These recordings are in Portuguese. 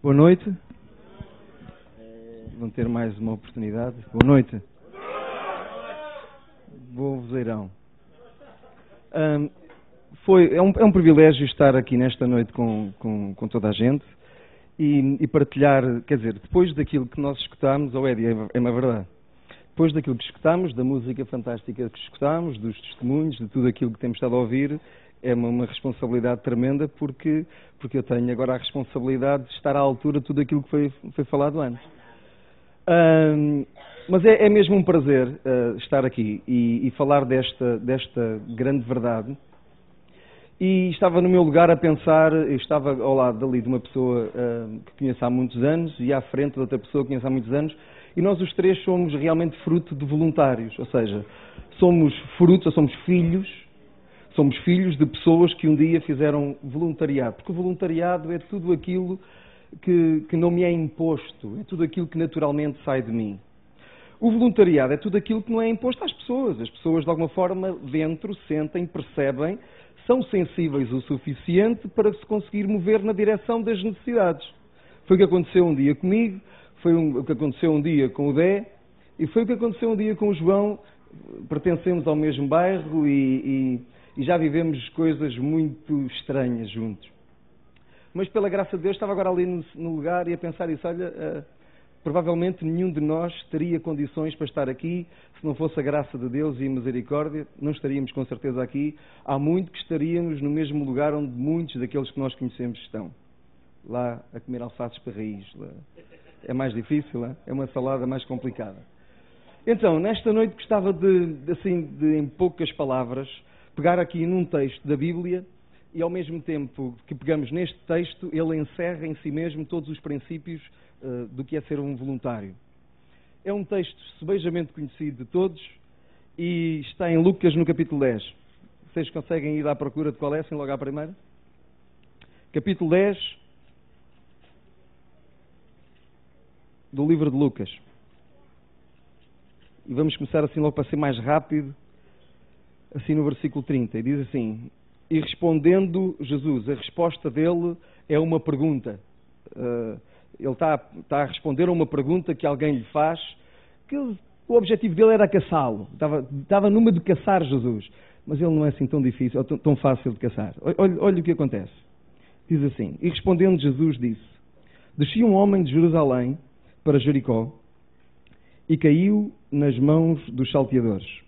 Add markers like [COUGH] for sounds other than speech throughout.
Boa noite. Vão ter mais uma oportunidade. Boa noite. Bom vozeirão. Um, foi, é, um, é um privilégio estar aqui nesta noite com, com, com toda a gente e, e, partilhar, quer dizer, depois daquilo que nós escutámos, ou oh é, é uma verdade, depois daquilo que escutámos, da música fantástica que escutámos, dos testemunhos, de tudo aquilo que temos estado a ouvir, é uma, uma, responsabilidade tremenda porque, porque eu tenho agora a responsabilidade de estar à altura de tudo aquilo que foi, foi falado antes. Um, mas é, é, mesmo um prazer uh, estar aqui e, e, falar desta, desta grande verdade. E estava no meu lugar a pensar, eu estava ao lado dali de uma pessoa uh, que conheço há muitos anos e à frente de outra pessoa que conheço há muitos anos, e nós os três somos realmente fruto de voluntários, ou seja, somos frutos, ou somos filhos Somos filhos de pessoas que um dia fizeram voluntariado, porque o voluntariado é tudo aquilo que, que não me é imposto, é tudo aquilo que naturalmente sai de mim. O voluntariado é tudo aquilo que não é imposto às pessoas. As pessoas, de alguma forma, dentro, sentem, percebem, são sensíveis o suficiente para se conseguir mover na direção das necessidades. Foi o que aconteceu um dia comigo, foi o que aconteceu um dia com o Dé, e foi o que aconteceu um dia com o João. Pertencemos ao mesmo bairro e, e já vivemos coisas muito estranhas juntos. Mas pela graça de Deus estava agora ali no, no lugar e a pensar isso, olha, uh, provavelmente nenhum de nós teria condições para estar aqui se não fosse a graça de Deus e a misericórdia, não estaríamos com certeza aqui. Há muito que estaríamos no mesmo lugar onde muitos daqueles que nós conhecemos estão. Lá a comer alfaces para raiz. É mais difícil, é uma salada mais complicada. Então, nesta noite gostava de, assim, de em poucas palavras, pegar aqui num texto da Bíblia e, ao mesmo tempo que pegamos neste texto, ele encerra em si mesmo todos os princípios uh, do que é ser um voluntário. É um texto subejamente conhecido de todos e está em Lucas no capítulo 10. Vocês conseguem ir à procura de qual é, assim logo à primeira? Capítulo 10 do livro de Lucas. E vamos começar assim logo para ser mais rápido assim no versículo 30, e diz assim: E respondendo Jesus, a resposta dele é uma pergunta. Uh, ele está, está, a responder a uma pergunta que alguém lhe faz, que o objetivo dele era caçá-lo. Estava, estava numa de caçar Jesus. Mas ele não é assim tão difícil, tão, tão fácil de caçar. Olha, olha o que acontece. Diz assim: E respondendo Jesus disse: Descia um homem de Jerusalém para Jericó e caiu nas mãos dos salteadores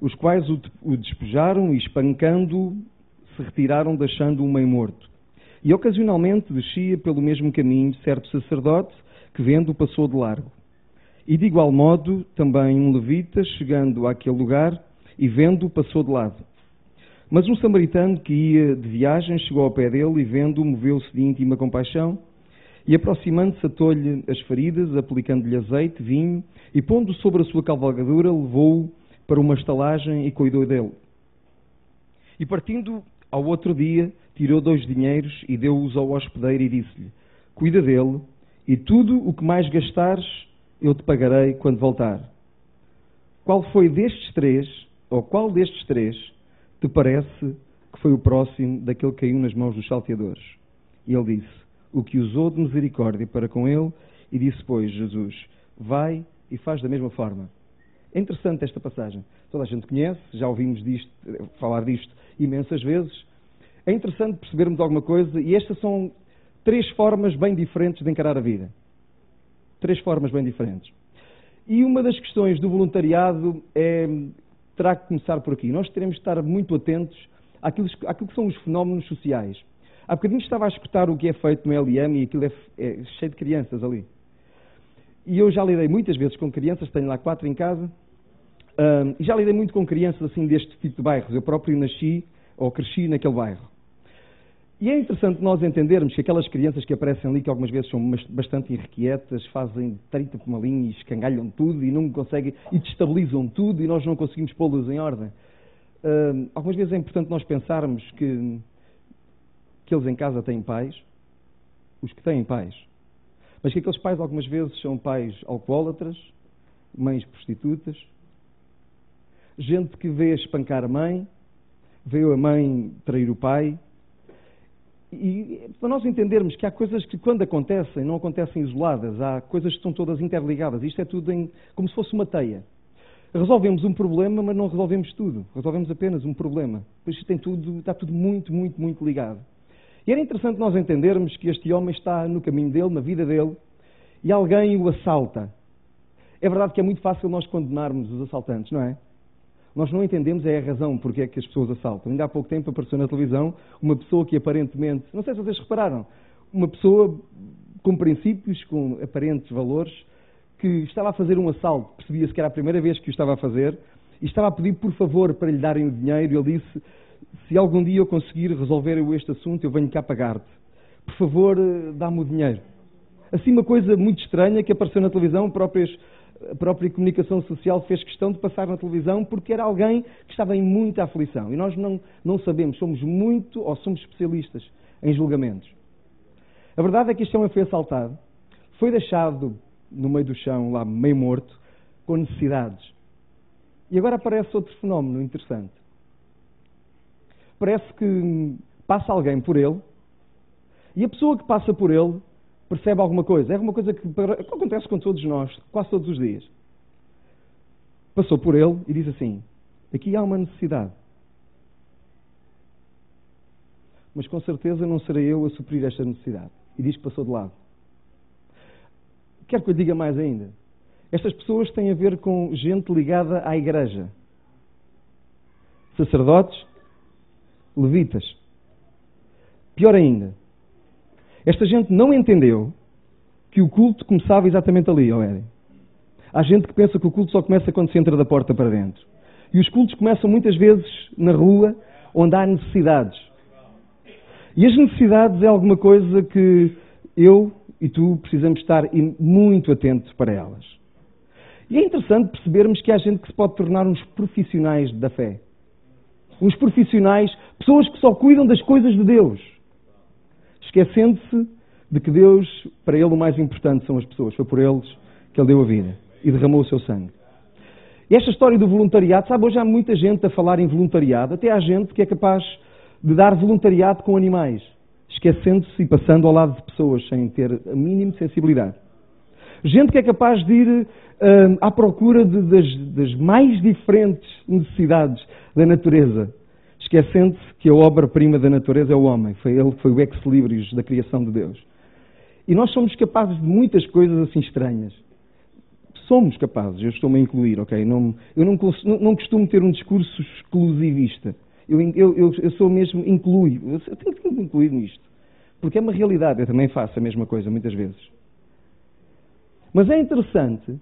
os quais o despejaram e, espancando-o, se retiraram, deixando-o meio morto. E ocasionalmente descia pelo mesmo caminho certo sacerdote que, vendo, passou de largo. E de igual modo, também um levita, chegando àquele lugar e vendo, passou de lado. Mas um samaritano que ia de viagem chegou ao pé dele e, vendo, moveu-se de íntima compaixão e, aproximando-se, atou-lhe as feridas, aplicando-lhe azeite, vinho e, pondo sobre a sua cavalgadura, levou-o para uma estalagem e cuidou dele. E partindo ao outro dia, tirou dois dinheiros e deu-os ao hospedeiro e disse-lhe: Cuida dele, e tudo o que mais gastares, eu te pagarei quando voltar. Qual foi destes três, ou qual destes três, te parece que foi o próximo daquele que caiu nas mãos dos salteadores? E ele disse: O que usou de misericórdia para com ele, e disse, pois, Jesus: Vai e faz da mesma forma. É interessante esta passagem. Toda a gente conhece, já ouvimos disto, falar disto imensas vezes. É interessante percebermos alguma coisa e estas são três formas bem diferentes de encarar a vida. Três formas bem diferentes. E uma das questões do voluntariado é, terá que começar por aqui. Nós teremos de estar muito atentos àquilo, àquilo que são os fenómenos sociais. Há bocadinho estava a escutar o que é feito no LM e aquilo é, é cheio de crianças ali. E eu já lidei muitas vezes com crianças, tenho lá quatro em casa, um, e já lidei muito com crianças assim deste tipo de bairros. Eu próprio nasci ou cresci naquele bairro. E é interessante nós entendermos que aquelas crianças que aparecem ali, que algumas vezes são bastante irrequietas, fazem 30 por uma linha e escangalham tudo e não conseguem, e destabilizam tudo e nós não conseguimos pô-los em ordem. Um, algumas vezes é importante nós pensarmos que, que eles em casa têm pais, os que têm pais, mas que aqueles pais algumas vezes são pais alcoólatras, mães prostitutas, gente que vê espancar a mãe, vê a mãe trair o pai, E para nós entendermos que há coisas que, quando acontecem, não acontecem isoladas, há coisas que estão todas interligadas. Isto é tudo em, como se fosse uma teia. Resolvemos um problema, mas não resolvemos tudo. Resolvemos apenas um problema. Pois isto tem tudo, está tudo muito, muito, muito ligado. E era interessante nós entendermos que este homem está no caminho dele, na vida dele, e alguém o assalta. É verdade que é muito fácil nós condenarmos os assaltantes, não é? Nós não entendemos é a razão porque é que as pessoas assaltam. Ainda há pouco tempo apareceu na televisão uma pessoa que aparentemente, não sei se vocês repararam, uma pessoa com princípios, com aparentes valores, que estava a fazer um assalto, percebia-se que era a primeira vez que o estava a fazer, e estava a pedir por favor para lhe darem o dinheiro, e ele disse, se algum dia eu conseguir resolver este assunto, eu venho cá pagar-te. Por favor, eh, dá-me o dinheiro. Assim, uma coisa muito estranha que apareceu na televisão, próprias a própria comunicação social fez questão de passar na televisão porque era alguém que estava em muita aflição. E nós não, não sabemos, somos muito ou somos especialistas em julgamentos. A verdade é que este homem foi assaltado, foi deixado no meio do chão, lá meio morto, com necessidades. E agora aparece outro fenómeno interessante. Parece que passa alguém por ele e a pessoa que passa por ele percebe alguma coisa. É alguma coisa que, que acontece com todos nós, quase todos os dias. Passou por ele e diz assim: aqui há uma necessidade. Mas com certeza não serei eu a suprir esta necessidade. E diz que passou de lado. Quero que eu diga mais ainda. Estas pessoas têm a ver com gente ligada à igreja. Sacerdotes, levitas. Pior ainda, esta gente não entendeu que o culto começava exatamente ali, ó Éden. Há gente que pensa que o culto só começa quando se entra da porta para dentro. E os cultos começam muitas vezes na rua, onde há necessidades. E as necessidades é alguma coisa que eu e tu precisamos estar muito atentos para elas. E é interessante percebermos que há gente que se pode tornar uns profissionais da fé. Uns profissionais, pessoas que só cuidam das coisas de Deus esquecendo-se de que Deus, para ele, o mais importante são as pessoas. Foi por eles que ele deu a vida e derramou o seu sangue. E esta história do voluntariado, sabe, hoje há muita gente a falar em voluntariado, até há gente que é capaz de dar voluntariado com animais, esquecendo-se e passando ao lado de pessoas sem ter a mínima sensibilidade. Gente que é capaz de ir uh, à procura de, das, das mais diferentes necessidades da natureza, esquecendo-se que a obra-prima da natureza é o homem. Foi ele foi o ex-libris da criação de Deus. E nós somos capazes de muitas coisas assim estranhas. Somos capazes, eu estou-me a incluir, ok? Não, eu não, não, costumo ter um discurso exclusivista. Eu, eu, eu sou mesmo inclui. Eu tenho que me incluir nisto. Porque é uma realidade, eu também faço a mesma coisa muitas vezes. Mas é interessante,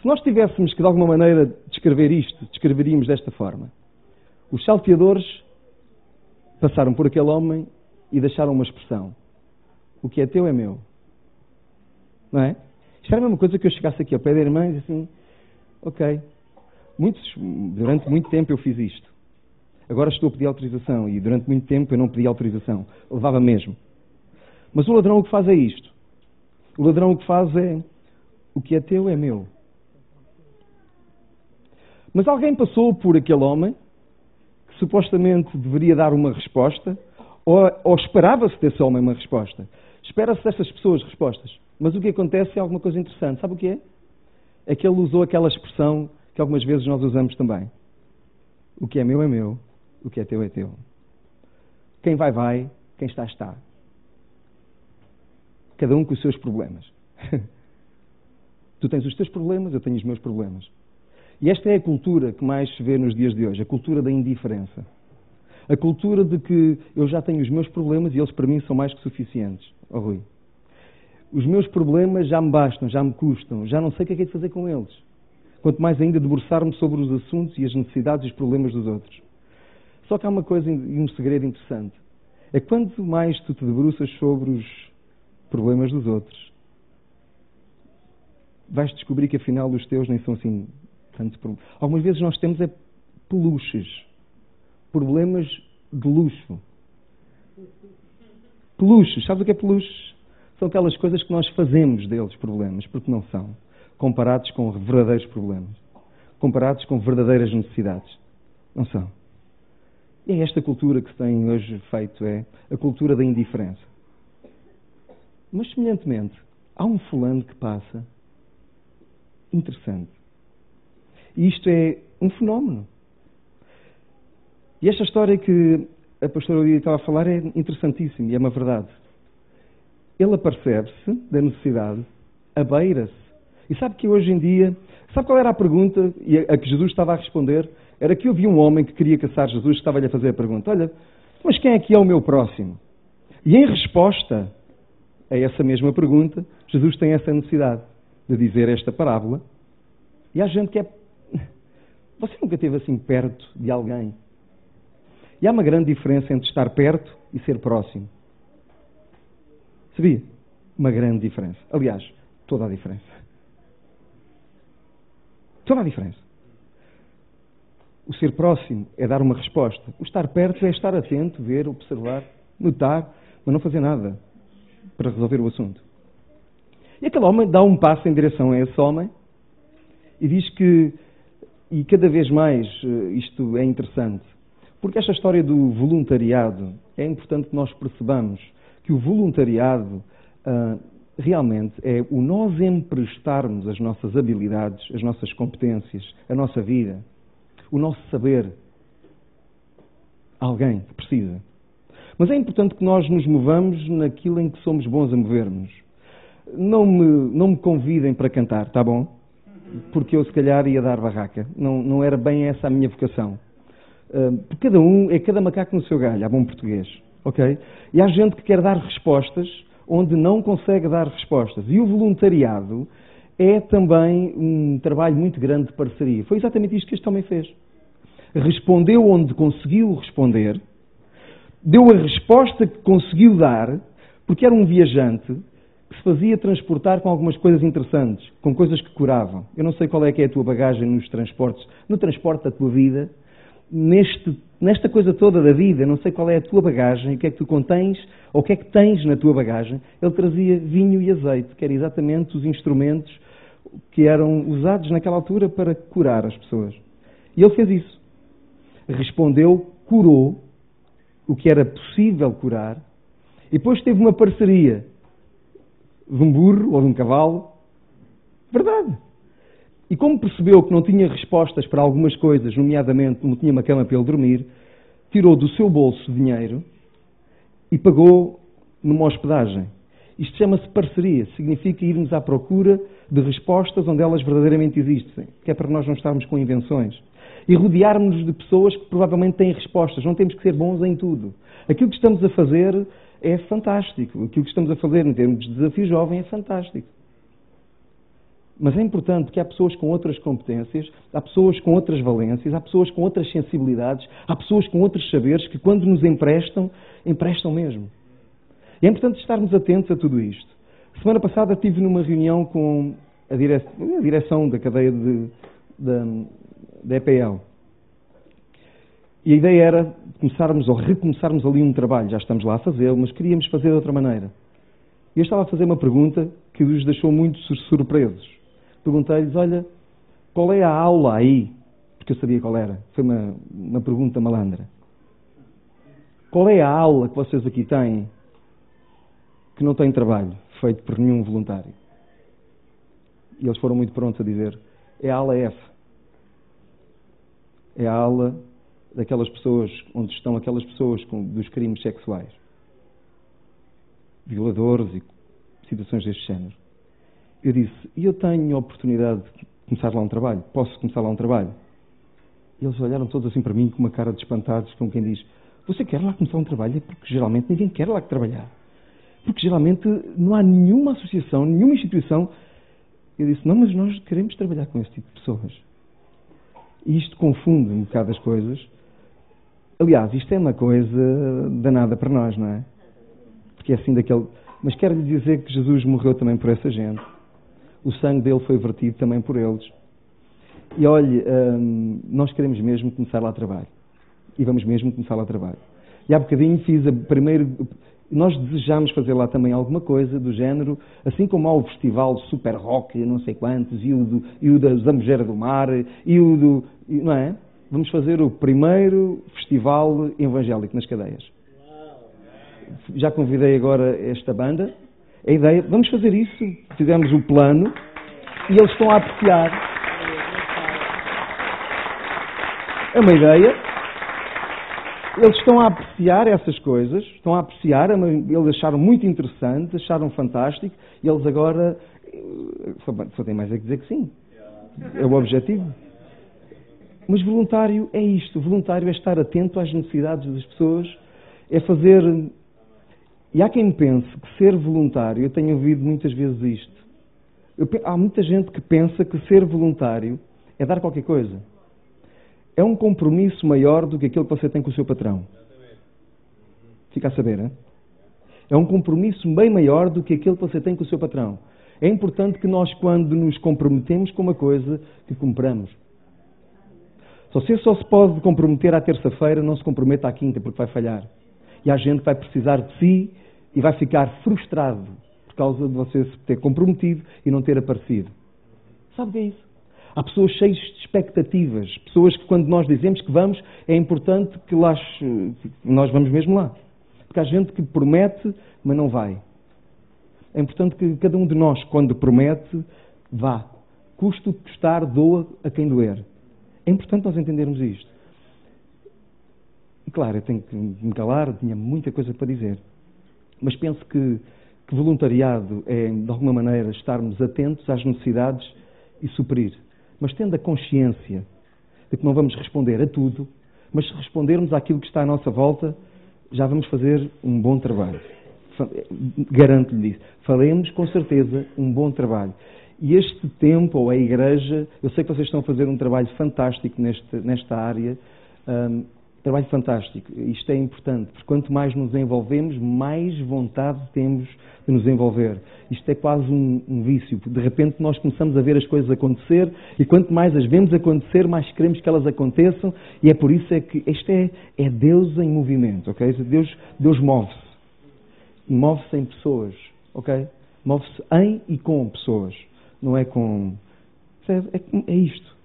se nós tivéssemos que de alguma maneira descrever isto, descreveríamos desta forma. Os salteadores passaram por aquele homem e deixaram uma expressão: O que é teu é meu. Não é? Isto era a mesma coisa que eu chegasse aqui ao pé da irmã e disse assim: Ok, muitos, durante muito tempo eu fiz isto. Agora estou a pedir autorização e durante muito tempo eu não pedi autorização. Levava mesmo. Mas o ladrão o que faz é isto. O ladrão o que faz é: O que é teu é meu. Mas alguém passou por aquele homem supostamente deveria dar uma resposta, ou, ou esperava-se desse homem uma resposta. Espera-se dessas pessoas respostas. Mas o que acontece é alguma coisa interessante. Sabe o que é? É que ele usou aquela expressão que algumas vezes nós usamos também. O que é meu é meu, o que é teu é teu. Quem vai, vai, quem está, está. Cada um com os seus problemas. [LAUGHS] tu tens os teus problemas, eu tenho os meus problemas. E esta é a cultura que mais se vê nos dias de hoje, a cultura da indiferença. A cultura de que eu já tenho os meus problemas e eles para mim são mais que suficientes. Oh, Rui. Os meus problemas já me bastam, já me custam, já não sei o que é que é de fazer com eles. Quanto mais ainda debruçar-me sobre os assuntos e as necessidades e os problemas dos outros. Só que há uma coisa e um segredo interessante. É quanto mais tu te debruças sobre os problemas dos outros, vais descobrir que afinal os teus nem são assim Algumas vezes nós temos é peluches, problemas de luxo. Peluches, sabe o que é peluches? São aquelas coisas que nós fazemos deles problemas, porque não são, comparados com verdadeiros problemas, comparados com verdadeiras necessidades. Não são. E é esta cultura que se tem hoje feito, é a cultura da indiferença. Mas, semelhantemente, há um fulano que passa interessante. E isto é um fenómeno. E esta história que a pastora Lídia estava a falar é interessantíssima e é uma verdade. Ele apercebe-se da necessidade, abeira-se. E sabe que hoje em dia, sabe qual era a pergunta a que Jesus estava a responder? Era que havia um homem que queria caçar Jesus, que estava-lhe a fazer a pergunta: Olha, mas quem é que é o meu próximo? E em resposta a essa mesma pergunta, Jesus tem essa necessidade de dizer esta parábola. E há gente que é. Você nunca esteve assim perto de alguém e há uma grande diferença entre estar perto e ser próximo. Sabia? Uma grande diferença. Aliás, toda a diferença. Toda a diferença. O ser próximo é dar uma resposta. O estar perto é estar atento, ver, observar, notar, mas não fazer nada para resolver o assunto. E aquele homem dá um passo em direção a esse homem e diz que, e cada vez mais eh, isto é interessante, porque esta história do voluntariado é importante que nós percebamos que o voluntariado uh, realmente é o nós emprestarmos as nossas habilidades, as nossas competências, a nossa vida, o nosso saber a alguém que precisa. Mas é importante que nós nos movamos naquilo em que somos bons a movermos. Não me, não me convidem para cantar, tá bom? Porque eu se calhar ia dar barraca. Não, não era bem essa a minha vocação. Porque cada um é cada macaco no seu galho, há bom português. ok? E há gente que quer dar respostas onde não consegue dar respostas. E o voluntariado é também um trabalho muito grande de parceria. Foi exatamente isto que este homem fez. Respondeu onde conseguiu responder, deu a resposta que conseguiu dar, porque era um viajante se fazia transportar com algumas coisas interessantes, com coisas que curavam. Eu não sei qual é que é a tua bagagem nos transportes, no transporte da tua vida, neste, nesta coisa toda da vida, não sei qual é a tua bagagem, o que é que tu contens, ou o que é que tens na tua bagagem, ele trazia vinho e azeite, que eram exatamente os instrumentos que eram usados naquela altura para curar as pessoas. E ele fez isso. Respondeu, curou o que era possível curar, e depois teve uma parceria de um burro ou de um cavalo. Verdade. E como percebeu que não tinha respostas para algumas coisas, nomeadamente não tinha uma cama para ele dormir, tirou do seu bolso dinheiro e pagou numa hospedagem. Isto chama-se parceria, significa irmos à procura de respostas onde elas verdadeiramente existem, que é para nós não estarmos com invenções. E rodearmos-nos de pessoas que provavelmente têm respostas, não temos que ser bons em tudo. Aquilo que estamos a fazer é fantástico, aquilo que estamos a fazer em termos de desafio jovem é fantástico. Mas é importante que há pessoas com outras competências, há pessoas com outras valências, há pessoas com outras sensibilidades, há pessoas com outros saberes que, quando nos emprestam, emprestam mesmo. E é importante estarmos atentos a tudo isto. Semana passada estive numa reunião com a direção, da cadeia de, da, da EPL. E a ideia era começarmos ou recomeçarmos ali um trabalho. Já estamos lá a fazê-lo, mas queríamos fazer de outra maneira. E eu estava a fazer uma pergunta que os deixou muito surpresos perguntei-lhes: Olha, qual é a aula aí? Porque eu sabia qual era. Foi uma, uma pergunta malandra. Qual é a aula que vocês aqui têm que não tem trabalho feito por nenhum voluntário? E eles foram muito prontos a dizer: é a aula F. É a aula daquelas pessoas, onde estão aquelas pessoas com, dos crimes sexuais, violadores e situações deste género. Eu disse, e eu tenho a oportunidade de começar lá um trabalho? Posso começar lá um trabalho? E eles olharam todos assim para mim com uma cara de espantados, como quem diz, você quer lá começar um trabalho? É porque geralmente ninguém quer lá trabalhar. Porque geralmente não há nenhuma associação, nenhuma instituição. Eu disse, não, mas nós queremos trabalhar com esse tipo de pessoas. E isto confunde um bocado as coisas. Aliás, isto é uma coisa danada para nós, não é? Porque é assim daquele. Mas quero lhe dizer que Jesus morreu também por essa gente o sangue dele foi vertido também por eles. E olhe, hum, nós queremos mesmo começar lá trabalho. E vamos mesmo começar lá trabalho. E há bocadinho fiz a primeiro. Nós desejamos fazer lá também alguma coisa do género, assim como há o festival Super Rock, não sei quantos, e o, do, e o da Zambujeira do Mar, e o do. Não é? Vamos fazer o primeiro festival evangélico nas cadeias. Já convidei agora esta banda. A ideia, vamos fazer isso. Fizemos o plano e eles estão a apreciar. É uma ideia. Eles estão a apreciar essas coisas, estão a apreciar, eles acharam muito interessante, acharam fantástico, e eles agora eh, só têm mais a dizer que sim. É o objetivo. Mas voluntário é isto. Voluntário é estar atento às necessidades das pessoas, é fazer. E há quem pense que ser voluntário, eu tenho ouvido muitas vezes isto. Eu, há muita gente que pensa que ser voluntário é dar qualquer coisa. É um compromisso maior do que aquele que você tem com o seu patrão. Fica a saber, hein? É um compromisso bem maior do que aquele que você tem com o seu patrão. É importante que nós, quando nos comprometemos com uma coisa, que compramos. Se você só se pode comprometer à terça-feira, não se comprometa à quinta, porque vai falhar. E há gente vai precisar de si e vai ficar frustrado por causa de você se ter comprometido e não ter aparecido. Sabe o que é isso? Há pessoas cheias de expectativas, pessoas que quando nós dizemos que vamos, é importante que lá, nós vamos mesmo lá. Porque há gente que promete, mas não vai. É importante que cada um de nós, quando promete, vá. Custo custar, doa a quem doer. É importante nós entendermos isto. E claro, eu tenho que me calar, tinha muita coisa para dizer. Mas penso que, que voluntariado é, de alguma maneira, estarmos atentos às necessidades e suprir. Mas tendo a consciência de que não vamos responder a tudo, mas se respondermos àquilo que está à nossa volta, já vamos fazer um bom trabalho. Garanto-lhe isso. Faremos com certeza um bom trabalho. E este tempo, ou a Igreja, eu sei que vocês estão a fazer um trabalho fantástico neste, nesta área, um, trabalho fantástico. Isto é importante, porque quanto mais nos envolvemos, mais vontade temos de nos envolver. Isto é quase um, um vício. De repente nós começamos a ver as coisas acontecer e quanto mais as vemos acontecer, mais queremos que elas aconteçam e é por isso é que isto é, é Deus em movimento, ok? Deus, Deus move-se. Move-se em pessoas, ok? Move-se em e com pessoas não é com. É, é isto.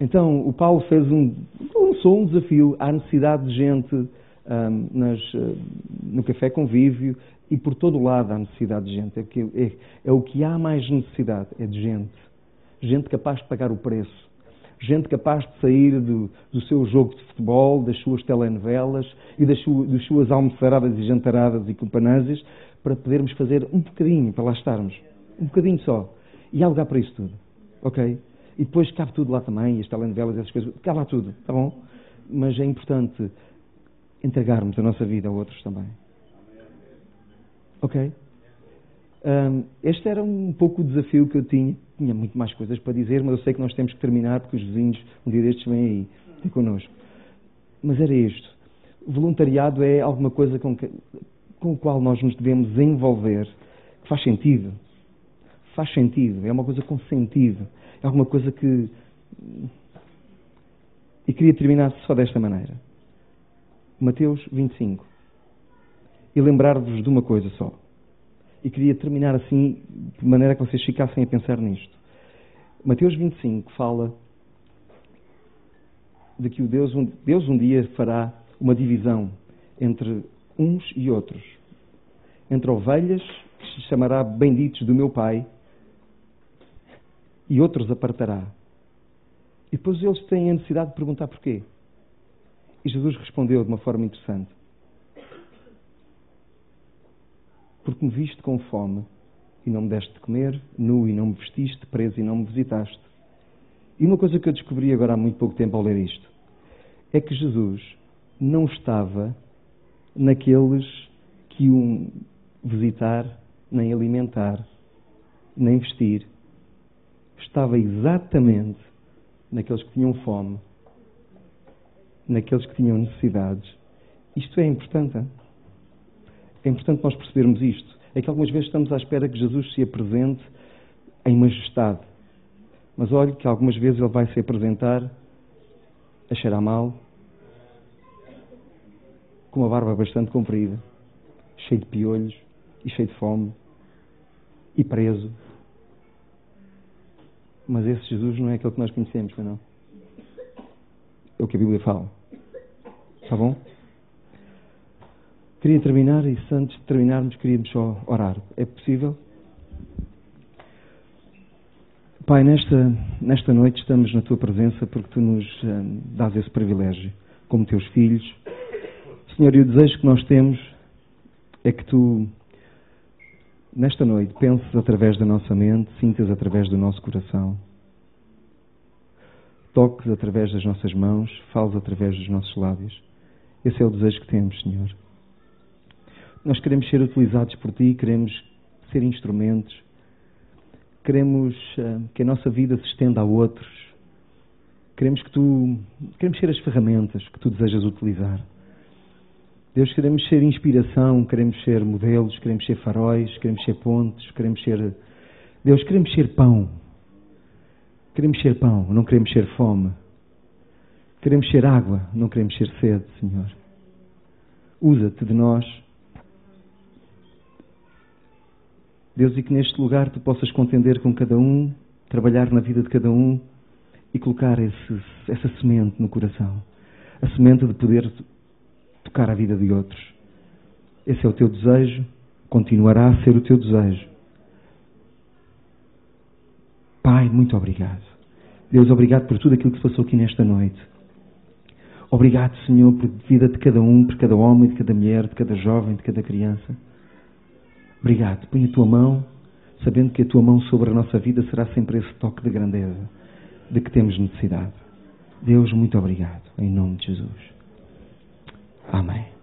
Então, o Paulo fez um, lançou um desafio à necessidade de gente um, nas, uh, no café convívio e por todo o lado há necessidade de gente. É, que, é, é o que há mais necessidade, é de gente. Gente capaz de pagar o preço. Gente capaz de sair do, do seu jogo de futebol, das suas telenovelas e das, das suas almoçaradas e jantaradas e companâsias para podermos fazer um bocadinho, para lá estarmos. Um bocadinho só. E há lugar para isso tudo. Ok? E depois cabe tudo lá também, as telenovelas, essas coisas. Cabe lá tudo, tá bom? Mas é importante entregarmos a nossa vida a outros também. Ok? Um, este era um pouco o desafio que eu tinha. Tinha muito mais coisas para dizer, mas eu sei que nós temos que terminar porque os vizinhos, um dia destes, vêm aí ter connosco. Mas era isto. Voluntariado é alguma coisa com, que, com o qual nós nos devemos envolver, que faz sentido faz sentido, é uma coisa com sentido, é alguma coisa que. E queria terminar só desta maneira. Mateus 25. E lembrar-vos de uma coisa só. E queria terminar assim, de maneira que vocês ficassem a pensar nisto. Mateus 25 fala de que o Deus, um, Deus um dia fará uma divisão entre uns e outros. Entre ovelhas, que se chamará benditos do meu Pai, e outros apartará. E depois eles têm a necessidade de perguntar porquê. E Jesus respondeu de uma forma interessante. Porque me viste com fome e não me deste de comer, nu e não me vestiste, preso e não me visitaste. E uma coisa que eu descobri agora há muito pouco tempo ao ler isto é que Jesus não estava naqueles que iam visitar, nem alimentar, nem vestir, estava exatamente naqueles que tinham fome, naqueles que tinham necessidades. Isto é importante. Hein? É importante nós percebermos isto. É que algumas vezes estamos à espera que Jesus se apresente em majestade. Mas olhe que algumas vezes ele vai se apresentar a cheirar mal, com uma barba bastante comprida, cheio de piolhos e cheio de fome, e preso. Mas esse Jesus não é aquele que nós conhecemos, não? É o que a Bíblia fala. Está bom? Queria terminar e antes de terminarmos queríamos só orar. É possível? Pai, nesta, nesta noite estamos na Tua presença porque Tu nos uh, dás esse privilégio como Teus filhos. Senhor, e o desejo que nós temos é que Tu, nesta noite, penses através da nossa mente, sintas através do nosso coração, toques através das nossas mãos, fales através dos nossos lábios. Esse é o desejo que temos, Senhor. Nós queremos ser utilizados por Ti, queremos ser instrumentos queremos uh, que a nossa vida se estenda a outros. Queremos que tu, queremos ser as ferramentas que tu desejas utilizar. Deus, queremos ser inspiração, queremos ser modelos, queremos ser faróis, queremos ser pontes, queremos ser. Deus, queremos ser pão. Queremos ser pão, não queremos ser fome. Queremos ser água, não queremos ser sede, Senhor. Usa-te de nós Deus, e que neste lugar tu possas contender com cada um, trabalhar na vida de cada um e colocar esse, essa semente no coração. A semente de poder tocar a vida de outros. Esse é o teu desejo, continuará a ser o teu desejo. Pai, muito obrigado. Deus, obrigado por tudo aquilo que se passou aqui nesta noite. Obrigado, Senhor, por vida de cada um, por cada homem, de cada mulher, de cada jovem, de cada criança. Obrigado. Põe a tua mão, sabendo que a tua mão sobre a nossa vida será sempre esse toque de grandeza de que temos necessidade. Deus, muito obrigado. Em nome de Jesus. Amen.